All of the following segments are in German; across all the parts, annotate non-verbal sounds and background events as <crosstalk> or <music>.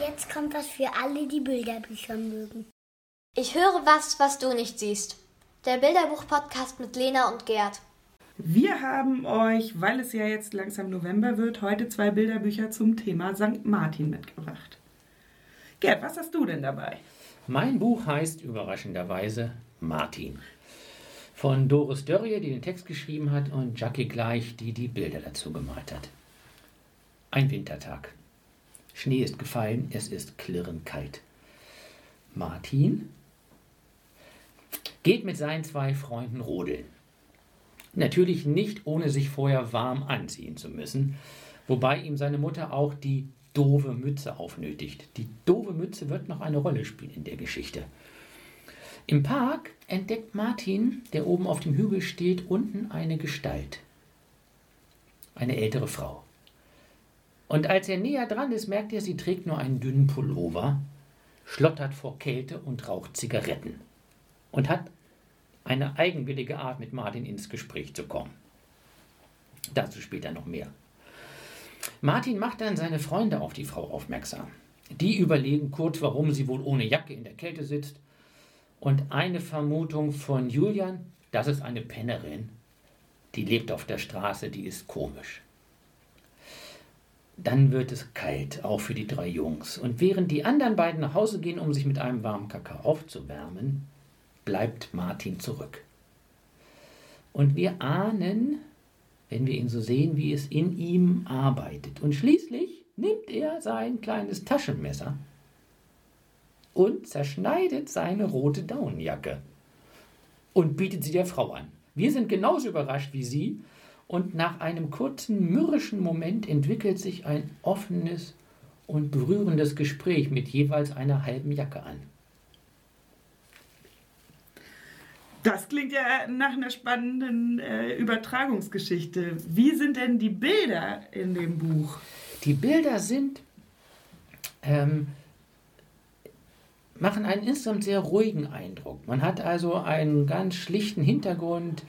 Jetzt kommt was für alle, die Bilderbücher mögen. Ich höre was, was du nicht siehst. Der Bilderbuch-Podcast mit Lena und Gerd. Wir haben euch, weil es ja jetzt langsam November wird, heute zwei Bilderbücher zum Thema St. Martin mitgebracht. Gerd, was hast du denn dabei? Mein Buch heißt überraschenderweise Martin. Von Doris Dörrie, die den Text geschrieben hat, und Jackie Gleich, die die Bilder dazu gemalt hat. Ein Wintertag. Schnee ist gefallen, es ist klirrend kalt. Martin geht mit seinen zwei Freunden rodeln. Natürlich nicht, ohne sich vorher warm anziehen zu müssen, wobei ihm seine Mutter auch die doofe Mütze aufnötigt. Die doofe Mütze wird noch eine Rolle spielen in der Geschichte. Im Park entdeckt Martin, der oben auf dem Hügel steht, unten eine Gestalt. Eine ältere Frau. Und als er näher dran ist, merkt er, sie trägt nur einen dünnen Pullover, schlottert vor Kälte und raucht Zigaretten. Und hat eine eigenwillige Art, mit Martin ins Gespräch zu kommen. Dazu später noch mehr. Martin macht dann seine Freunde auf die Frau aufmerksam. Die überlegen kurz, warum sie wohl ohne Jacke in der Kälte sitzt. Und eine Vermutung von Julian, das ist eine Pennerin. Die lebt auf der Straße, die ist komisch. Dann wird es kalt, auch für die drei Jungs. Und während die anderen beiden nach Hause gehen, um sich mit einem warmen Kakao aufzuwärmen, bleibt Martin zurück. Und wir ahnen, wenn wir ihn so sehen, wie es in ihm arbeitet. Und schließlich nimmt er sein kleines Taschenmesser und zerschneidet seine rote Daunenjacke und bietet sie der Frau an. Wir sind genauso überrascht wie sie und nach einem kurzen mürrischen Moment entwickelt sich ein offenes und berührendes Gespräch mit jeweils einer halben Jacke an. Das klingt ja nach einer spannenden äh, Übertragungsgeschichte. Wie sind denn die Bilder in dem Buch? Die Bilder sind, ähm, machen einen insgesamt sehr ruhigen Eindruck. Man hat also einen ganz schlichten Hintergrund.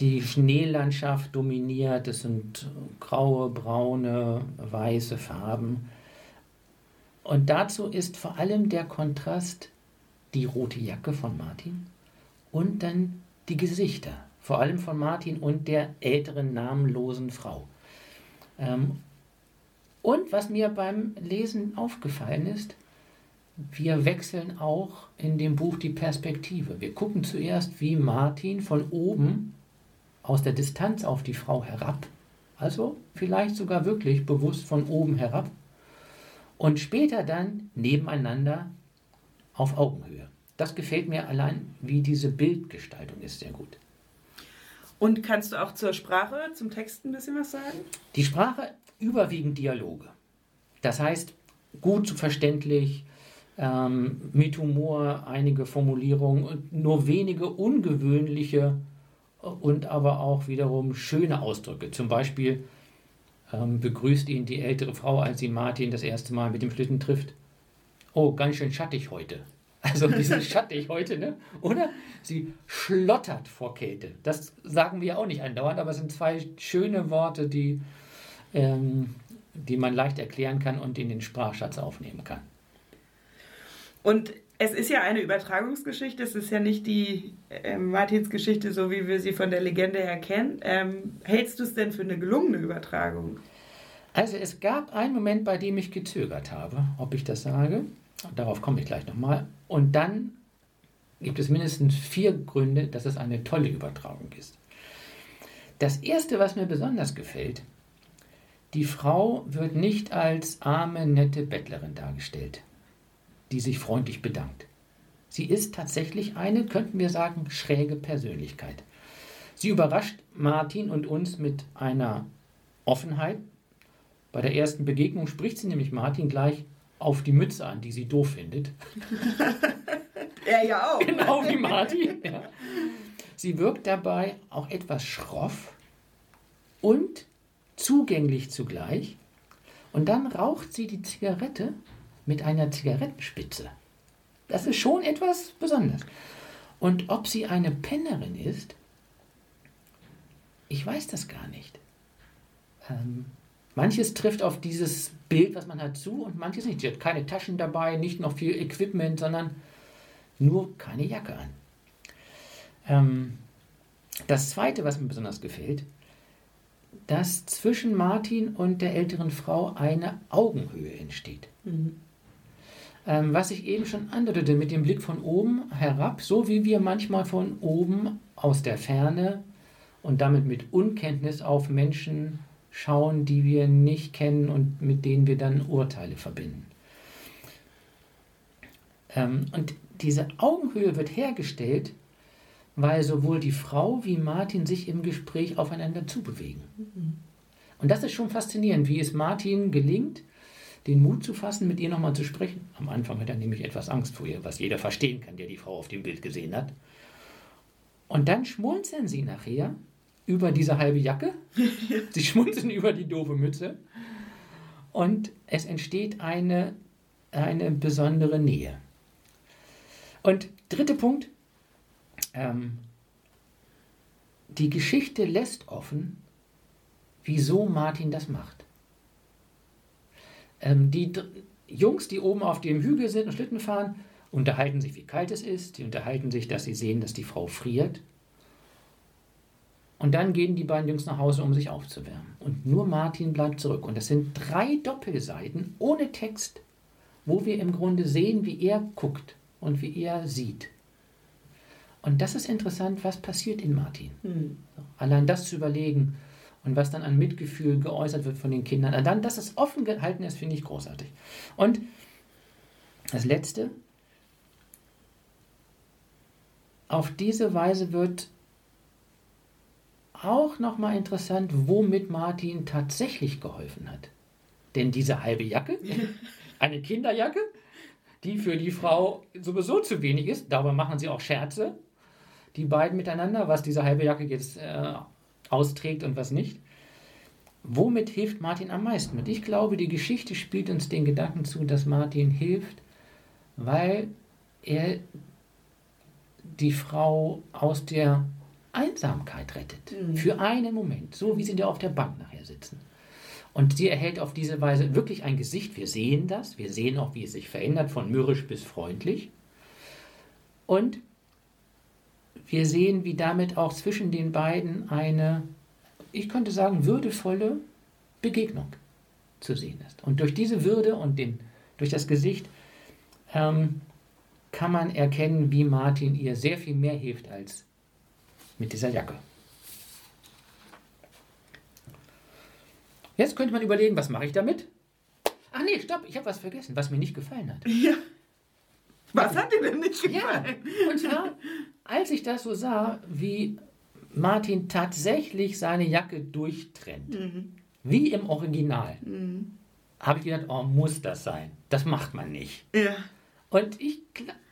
Die Schneelandschaft dominiert. Es sind graue, braune, weiße Farben. Und dazu ist vor allem der Kontrast die rote Jacke von Martin und dann die Gesichter, vor allem von Martin und der älteren namenlosen Frau. Ähm, und was mir beim Lesen aufgefallen ist, wir wechseln auch in dem Buch die Perspektive. Wir gucken zuerst, wie Martin von oben aus der Distanz auf die Frau herab, also vielleicht sogar wirklich bewusst von oben herab, und später dann nebeneinander auf Augenhöhe. Das gefällt mir allein, wie diese Bildgestaltung ist, sehr gut. Und kannst du auch zur Sprache, zum Text ein bisschen was sagen? Die Sprache überwiegend Dialoge. Das heißt, gut verständlich, ähm, mit Humor, einige Formulierungen und nur wenige ungewöhnliche und aber auch wiederum schöne Ausdrücke. Zum Beispiel ähm, begrüßt ihn die ältere Frau, als sie Martin das erste Mal mit dem Schlitten trifft. Oh, ganz schön schattig heute. <laughs> Also ein bisschen schattig heute, ne? Oder? Sie schlottert vor Kälte. Das sagen wir auch nicht andauernd, aber es sind zwei schöne Worte, die, ähm, die man leicht erklären kann und in den Sprachschatz aufnehmen kann. Und es ist ja eine Übertragungsgeschichte, es ist ja nicht die äh, Martins Geschichte, so wie wir sie von der Legende her kennen. Ähm, hältst du es denn für eine gelungene Übertragung? Also es gab einen Moment, bei dem ich gezögert habe, ob ich das sage. Darauf komme ich gleich nochmal. Und dann gibt es mindestens vier Gründe, dass es eine tolle Übertragung ist. Das erste, was mir besonders gefällt, die Frau wird nicht als arme, nette Bettlerin dargestellt, die sich freundlich bedankt. Sie ist tatsächlich eine, könnten wir sagen, schräge Persönlichkeit. Sie überrascht Martin und uns mit einer Offenheit. Bei der ersten Begegnung spricht sie nämlich Martin gleich auf die Mütze an, die sie doof findet. <laughs> er ja auch. Genau wie Martin. Ja. Sie wirkt dabei auch etwas schroff und zugänglich zugleich. Und dann raucht sie die Zigarette mit einer Zigarettenspitze. Das ist schon etwas Besonderes. Und ob sie eine Pennerin ist, ich weiß das gar nicht. Ähm, manches trifft auf dieses Bild, was man hat, zu und manches nicht. Sie hat keine Taschen dabei, nicht noch viel Equipment, sondern nur keine Jacke an. Ähm, das Zweite, was mir besonders gefällt, dass zwischen Martin und der älteren Frau eine Augenhöhe entsteht. Ähm, was ich eben schon andeutete, mit dem Blick von oben herab, so wie wir manchmal von oben aus der Ferne und damit mit Unkenntnis auf Menschen schauen, die wir nicht kennen und mit denen wir dann Urteile verbinden. Ähm, und diese Augenhöhe wird hergestellt, weil sowohl die Frau wie Martin sich im Gespräch aufeinander zubewegen. Und das ist schon faszinierend, wie es Martin gelingt, den Mut zu fassen, mit ihr nochmal zu sprechen. Am Anfang hat er nämlich etwas Angst vor ihr, was jeder verstehen kann, der die Frau auf dem Bild gesehen hat. Und dann schmunzeln sie nachher über diese halbe Jacke. <laughs> sie schmunzeln über die doofe Mütze. Und es entsteht eine, eine besondere Nähe. Und dritter Punkt. Ähm, die Geschichte lässt offen, wieso Martin das macht. Ähm, die Jungs, die oben auf dem Hügel sind und Schlitten fahren, unterhalten sich, wie kalt es ist. Die unterhalten sich, dass sie sehen, dass die Frau friert. Und dann gehen die beiden Jungs nach Hause, um sich aufzuwärmen. Und nur Martin bleibt zurück. Und es sind drei Doppelseiten ohne Text, wo wir im Grunde sehen, wie er guckt und wie er sieht. Und das ist interessant, was passiert in Martin. Allein das zu überlegen und was dann an Mitgefühl geäußert wird von den Kindern, allein dass es offen gehalten ist, finde ich großartig. Und das Letzte, auf diese Weise wird auch nochmal interessant, womit Martin tatsächlich geholfen hat. Denn diese halbe Jacke, <laughs> eine Kinderjacke, die für die Frau sowieso zu wenig ist, darüber machen sie auch Scherze, die beiden miteinander, was diese halbe Jacke jetzt äh, austrägt und was nicht. Womit hilft Martin am meisten? Und ich glaube, die Geschichte spielt uns den Gedanken zu, dass Martin hilft, weil er die Frau aus der Einsamkeit rettet. Für einen Moment, so wie sie da auf der Bank nachher sitzen. Und sie erhält auf diese Weise wirklich ein Gesicht. Wir sehen das. Wir sehen auch, wie es sich verändert, von mürrisch bis freundlich. Und wir sehen, wie damit auch zwischen den beiden eine, ich könnte sagen, würdevolle Begegnung zu sehen ist. Und durch diese Würde und den, durch das Gesicht ähm, kann man erkennen, wie Martin ihr sehr viel mehr hilft als mit dieser Jacke. Jetzt könnte man überlegen, was mache ich damit? Ach nee, stopp, ich habe was vergessen, was mir nicht gefallen hat. Ja. <laughs> Was hat dir denn nicht Ja, gefallen? und zwar, als ich das so sah, wie Martin tatsächlich seine Jacke durchtrennt, wie im Original, habe ich gedacht, oh, muss das sein? Das macht man nicht. Ja. Und ich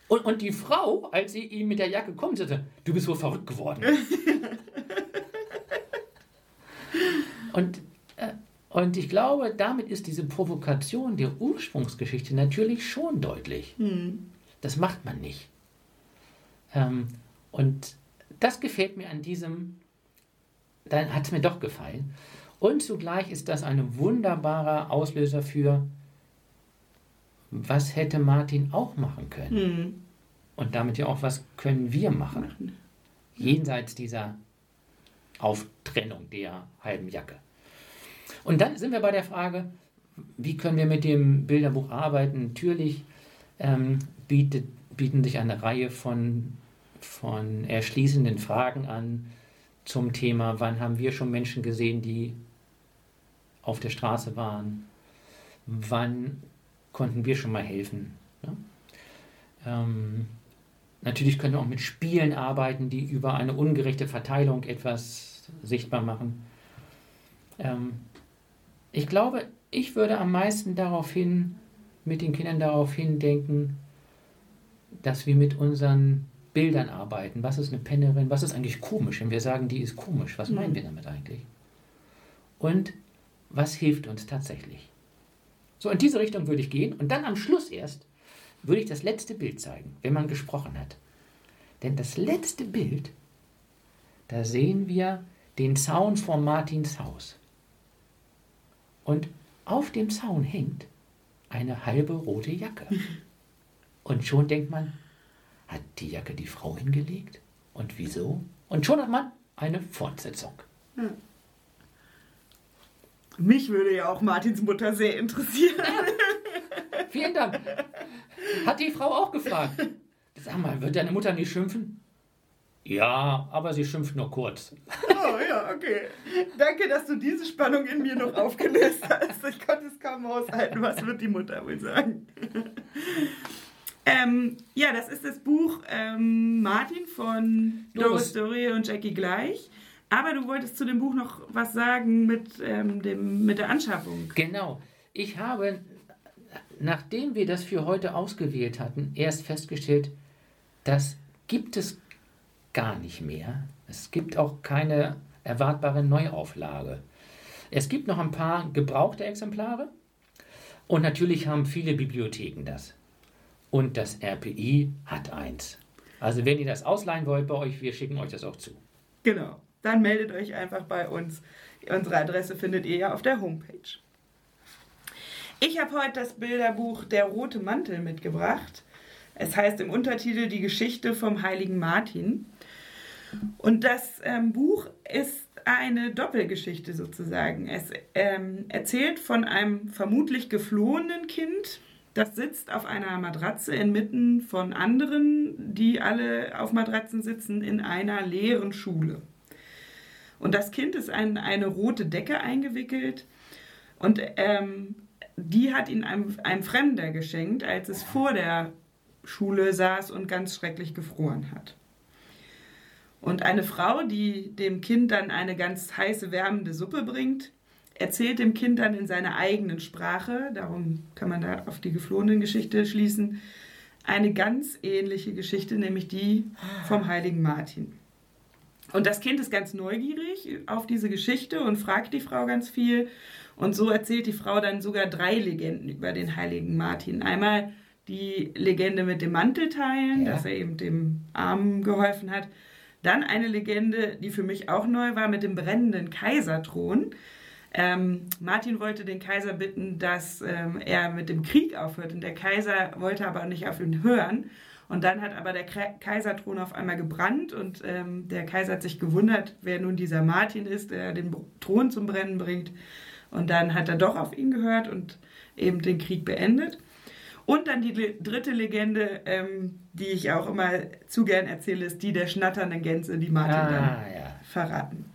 und, und die Frau, als sie ihm mit der Jacke kommt, sagte, du bist wohl verrückt geworden. <laughs> und, äh, und ich glaube, damit ist diese Provokation der Ursprungsgeschichte natürlich schon deutlich. Das macht man nicht. Ähm, und das gefällt mir an diesem, dann hat es mir doch gefallen. Und zugleich ist das ein wunderbarer Auslöser für, was hätte Martin auch machen können. Und damit ja auch, was können wir machen. Jenseits dieser Auftrennung der halben Jacke. Und dann sind wir bei der Frage, wie können wir mit dem Bilderbuch arbeiten? Natürlich ähm, bietet, bieten sich eine Reihe von, von erschließenden Fragen an zum Thema, wann haben wir schon Menschen gesehen, die auf der Straße waren? Wann konnten wir schon mal helfen? Ja? Ähm, natürlich können wir auch mit Spielen arbeiten, die über eine ungerechte Verteilung etwas sichtbar machen. Ähm, ich glaube, ich würde am meisten darauf hin, mit den Kindern darauf hindenken, dass wir mit unseren Bildern arbeiten. Was ist eine Pennerin? Was ist eigentlich komisch? Wenn wir sagen, die ist komisch, was meinen wir damit eigentlich? Und was hilft uns tatsächlich? So, in diese Richtung würde ich gehen und dann am Schluss erst würde ich das letzte Bild zeigen, wenn man gesprochen hat. Denn das letzte Bild, da sehen wir den Zaun vor Martins Haus. Und auf dem Zaun hängt eine halbe rote Jacke. <laughs> Und schon denkt man, hat die Jacke die Frau hingelegt? Und wieso? Und schon hat man eine Fortsetzung. Mich würde ja auch Martins Mutter sehr interessieren. Vielen Dank. Hat die Frau auch gefragt. Sag mal, wird deine Mutter nicht schimpfen? Ja, aber sie schimpft nur kurz. Oh ja, okay. Danke, dass du diese Spannung in mir noch aufgelöst hast. Ich konnte es kaum aushalten. Was wird die Mutter wohl sagen? Ähm, ja, das ist das Buch ähm, Martin von Doris. Dörrie und Jackie gleich. Aber du wolltest zu dem Buch noch was sagen mit, ähm, dem, mit der Anschaffung. Genau. Ich habe, nachdem wir das für heute ausgewählt hatten, erst festgestellt, das gibt es gar nicht mehr. Es gibt auch keine erwartbare Neuauflage. Es gibt noch ein paar gebrauchte Exemplare und natürlich haben viele Bibliotheken das. Und das RPI hat eins. Also wenn ihr das ausleihen wollt bei euch, wir schicken euch das auch zu. Genau. Dann meldet euch einfach bei uns. Unsere Adresse findet ihr ja auf der Homepage. Ich habe heute das Bilderbuch Der rote Mantel mitgebracht. Es heißt im Untertitel Die Geschichte vom heiligen Martin. Und das ähm, Buch ist eine Doppelgeschichte sozusagen. Es ähm, erzählt von einem vermutlich geflohenen Kind, das sitzt auf einer Matratze inmitten von anderen, die alle auf Matratzen sitzen, in einer leeren Schule. Und das Kind ist in eine rote Decke eingewickelt und ähm, die hat ihn einem, einem Fremder geschenkt, als es vor der Schule saß und ganz schrecklich gefroren hat. Und eine Frau, die dem Kind dann eine ganz heiße, wärmende Suppe bringt, erzählt dem Kind dann in seiner eigenen Sprache, darum kann man da auf die geflohenen Geschichte schließen, eine ganz ähnliche Geschichte, nämlich die vom heiligen Martin. Und das Kind ist ganz neugierig auf diese Geschichte und fragt die Frau ganz viel. Und so erzählt die Frau dann sogar drei Legenden über den heiligen Martin. Einmal die Legende mit dem Mantelteilen, Ja. dass er eben dem Armen geholfen hat. Dann eine Legende, die für mich auch neu war, mit dem brennenden Kaiserthron. Ähm, Martin wollte den Kaiser bitten, dass ähm, er mit dem Krieg aufhört. Und der Kaiser wollte aber nicht auf ihn hören. Und dann hat aber der Kaiserthron auf einmal gebrannt und ähm, der Kaiser hat sich gewundert, wer nun dieser Martin ist, der den Thron zum Brennen bringt. Und dann hat er doch auf ihn gehört und eben den Krieg beendet. Und dann die le- dritte Legende, ähm, die ich auch immer zu gern erzähle, ist die der schnatternden Gänse, die Martin dann Ah, ja. verraten.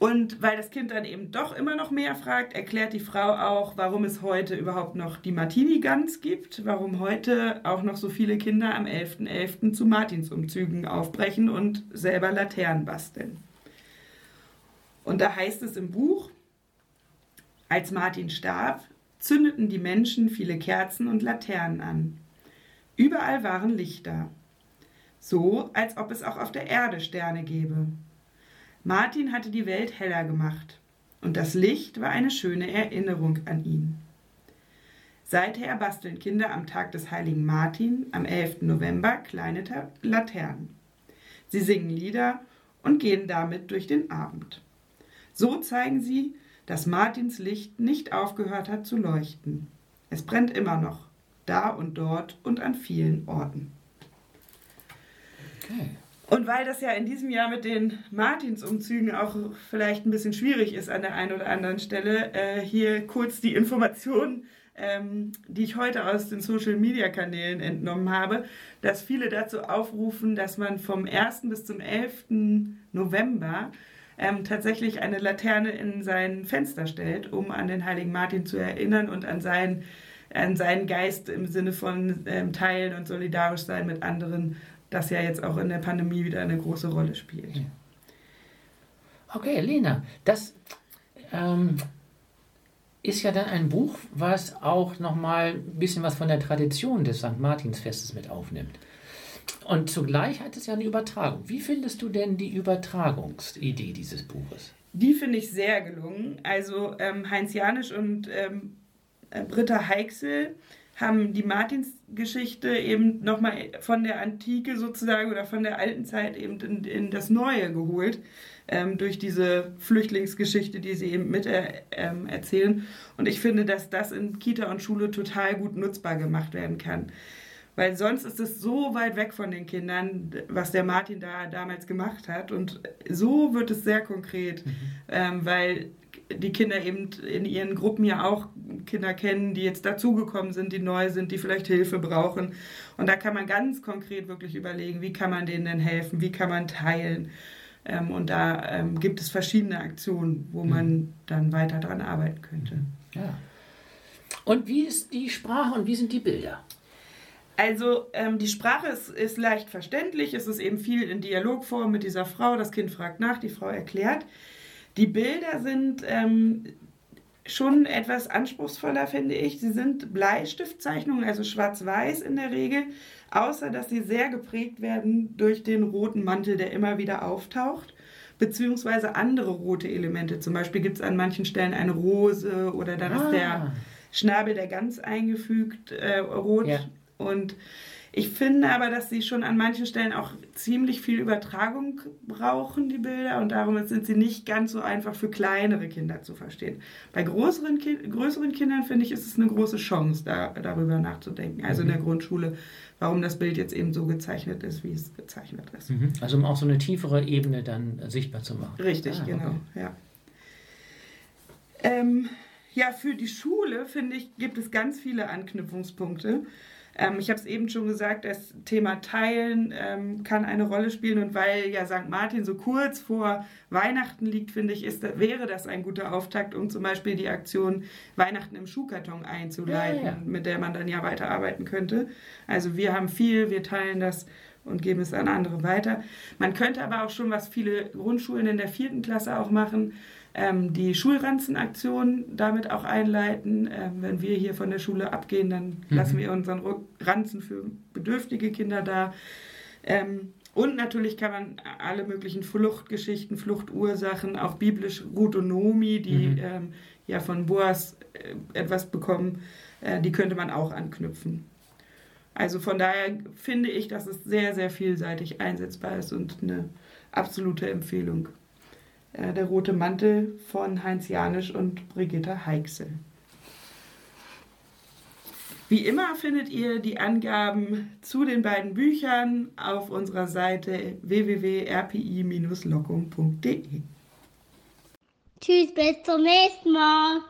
Und weil das Kind dann eben doch immer noch mehr fragt, erklärt die Frau auch, warum es heute überhaupt noch die Martini-Gans gibt, warum heute auch noch so viele Kinder am 11.11. zu Martinsumzügen aufbrechen und selber Laternen basteln. Und da heißt es im Buch, als Martin starb, zündeten die Menschen viele Kerzen und Laternen an. Überall waren Lichter. So, als ob es auch auf der Erde Sterne gäbe. Martin hatte die Welt heller gemacht, und das Licht war eine schöne Erinnerung an ihn. Seither basteln Kinder am Tag des heiligen Martin, am 11. November, kleine Laternen. Sie singen Lieder und gehen damit durch den Abend. So zeigen sie, dass Martins Licht nicht aufgehört hat zu leuchten. Es brennt immer noch, da und dort und an vielen Orten. Okay. Und weil das ja in diesem Jahr mit den Martinsumzügen auch vielleicht ein bisschen schwierig ist an der einen oder anderen Stelle, äh, hier kurz die Information, ähm, die ich heute aus den Social-Media-Kanälen entnommen habe, dass viele dazu aufrufen, dass man vom 1. bis zum 11. November ähm, tatsächlich eine Laterne in sein Fenster stellt, um an den heiligen Martin zu erinnern und an seinen, an seinen Geist im Sinne von ähm, Teilen und solidarisch sein mit anderen, das ja jetzt auch in der Pandemie wieder eine große Rolle spielt. Okay, Lena, das ähm, ist ja dann ein Buch, was auch nochmal ein bisschen was von der Tradition des St. Martinsfestes mit aufnimmt. Und zugleich hat es ja eine Übertragung. Wie findest du denn die Übertragungsidee dieses Buches? Die finde ich sehr gelungen. Also ähm, Heinz Janisch und ähm, äh, Britta Heichsel haben die Martinsgeschichte eben nochmal von der Antike sozusagen oder von der alten Zeit eben in, in das Neue geholt, ähm, durch diese Flüchtlingsgeschichte, die sie eben mit er, ähm, erzählen. Und ich finde, dass das in Kita und Schule total gut nutzbar gemacht werden kann. Weil sonst ist es so weit weg von den Kindern, was der Martin da damals gemacht hat. Und so wird es sehr konkret, mhm. ähm, weil die Kinder eben in ihren Gruppen ja auch Kinder kennen, die jetzt dazugekommen sind, die neu sind, die vielleicht Hilfe brauchen. Und da kann man ganz konkret wirklich überlegen, wie kann man denen denn helfen, wie kann man teilen. Ähm, und da ähm, gibt es verschiedene Aktionen, wo man mhm. dann weiter dran arbeiten könnte. Ja. Und wie ist die Sprache und wie sind die Bilder? Also ähm, die Sprache ist, ist, leicht verständlich, es ist eben viel in Dialogform mit dieser Frau, das Kind fragt nach, die Frau erklärt. Die Bilder sind ähm, schon etwas anspruchsvoller, finde ich. Sie sind Bleistiftzeichnungen, also schwarz-weiß in der Regel, außer dass sie sehr geprägt werden durch den roten Mantel, der immer wieder auftaucht, beziehungsweise andere rote Elemente. Zum Beispiel gibt es an manchen Stellen eine Rose oder dann ah. ist der ah. Schnabel der Gans eingefügt, äh, rot. Ja. Und ich finde aber, dass sie schon an manchen Stellen auch ziemlich viel Übertragung brauchen, die Bilder. Und darum sind sie nicht ganz so einfach für kleinere Kinder zu verstehen. Bei größeren, Ki größeren Kindern, finde ich, ist es eine große Chance, da, darüber nachzudenken. Also mhm. in der Grundschule, warum das Bild jetzt eben so gezeichnet ist, wie es gezeichnet ist. Mhm. Also um auch so eine tiefere Ebene dann sichtbar zu machen. Richtig, ah, genau. Okay. Ja. Ähm, ja, für die Schule, finde ich, gibt es ganz viele Anknüpfungspunkte. Ähm, ich habe es eben schon gesagt, das Thema Teilen ähm, kann eine Rolle spielen und weil ja St. Martin so kurz vor Weihnachten liegt, finde ich, ist, wäre das ein guter Auftakt, um zum Beispiel die Aktion Weihnachten im Schuhkarton einzuleiten, ja, ja. mit der man dann ja weiterarbeiten könnte. Also wir haben viel, wir teilen das und geben es an andere weiter. Man könnte aber auch schon, was viele Grundschulen in der vierten Klasse auch machen, ähm, die Schulranzenaktion damit auch einleiten. Ähm, wenn wir hier von der Schule abgehen, dann mhm. lassen wir unseren Ranzen für bedürftige Kinder da. Ähm, und natürlich kann man alle möglichen Fluchtgeschichten, Fluchtursachen, auch biblisch Rutonomi, die mhm. ähm, ja von Boas äh, etwas bekommen, äh, die könnte man auch anknüpfen. Also von daher finde ich, dass es sehr, sehr vielseitig einsetzbar ist und eine absolute Empfehlung. Äh, der rote Mantel von Heinz Janisch und Brigitta Heichsel. Wie immer findet ihr die Angaben zu den beiden Büchern auf unserer Seite www.rpi-lockung.de. Tschüss, bis zum nächsten Mal.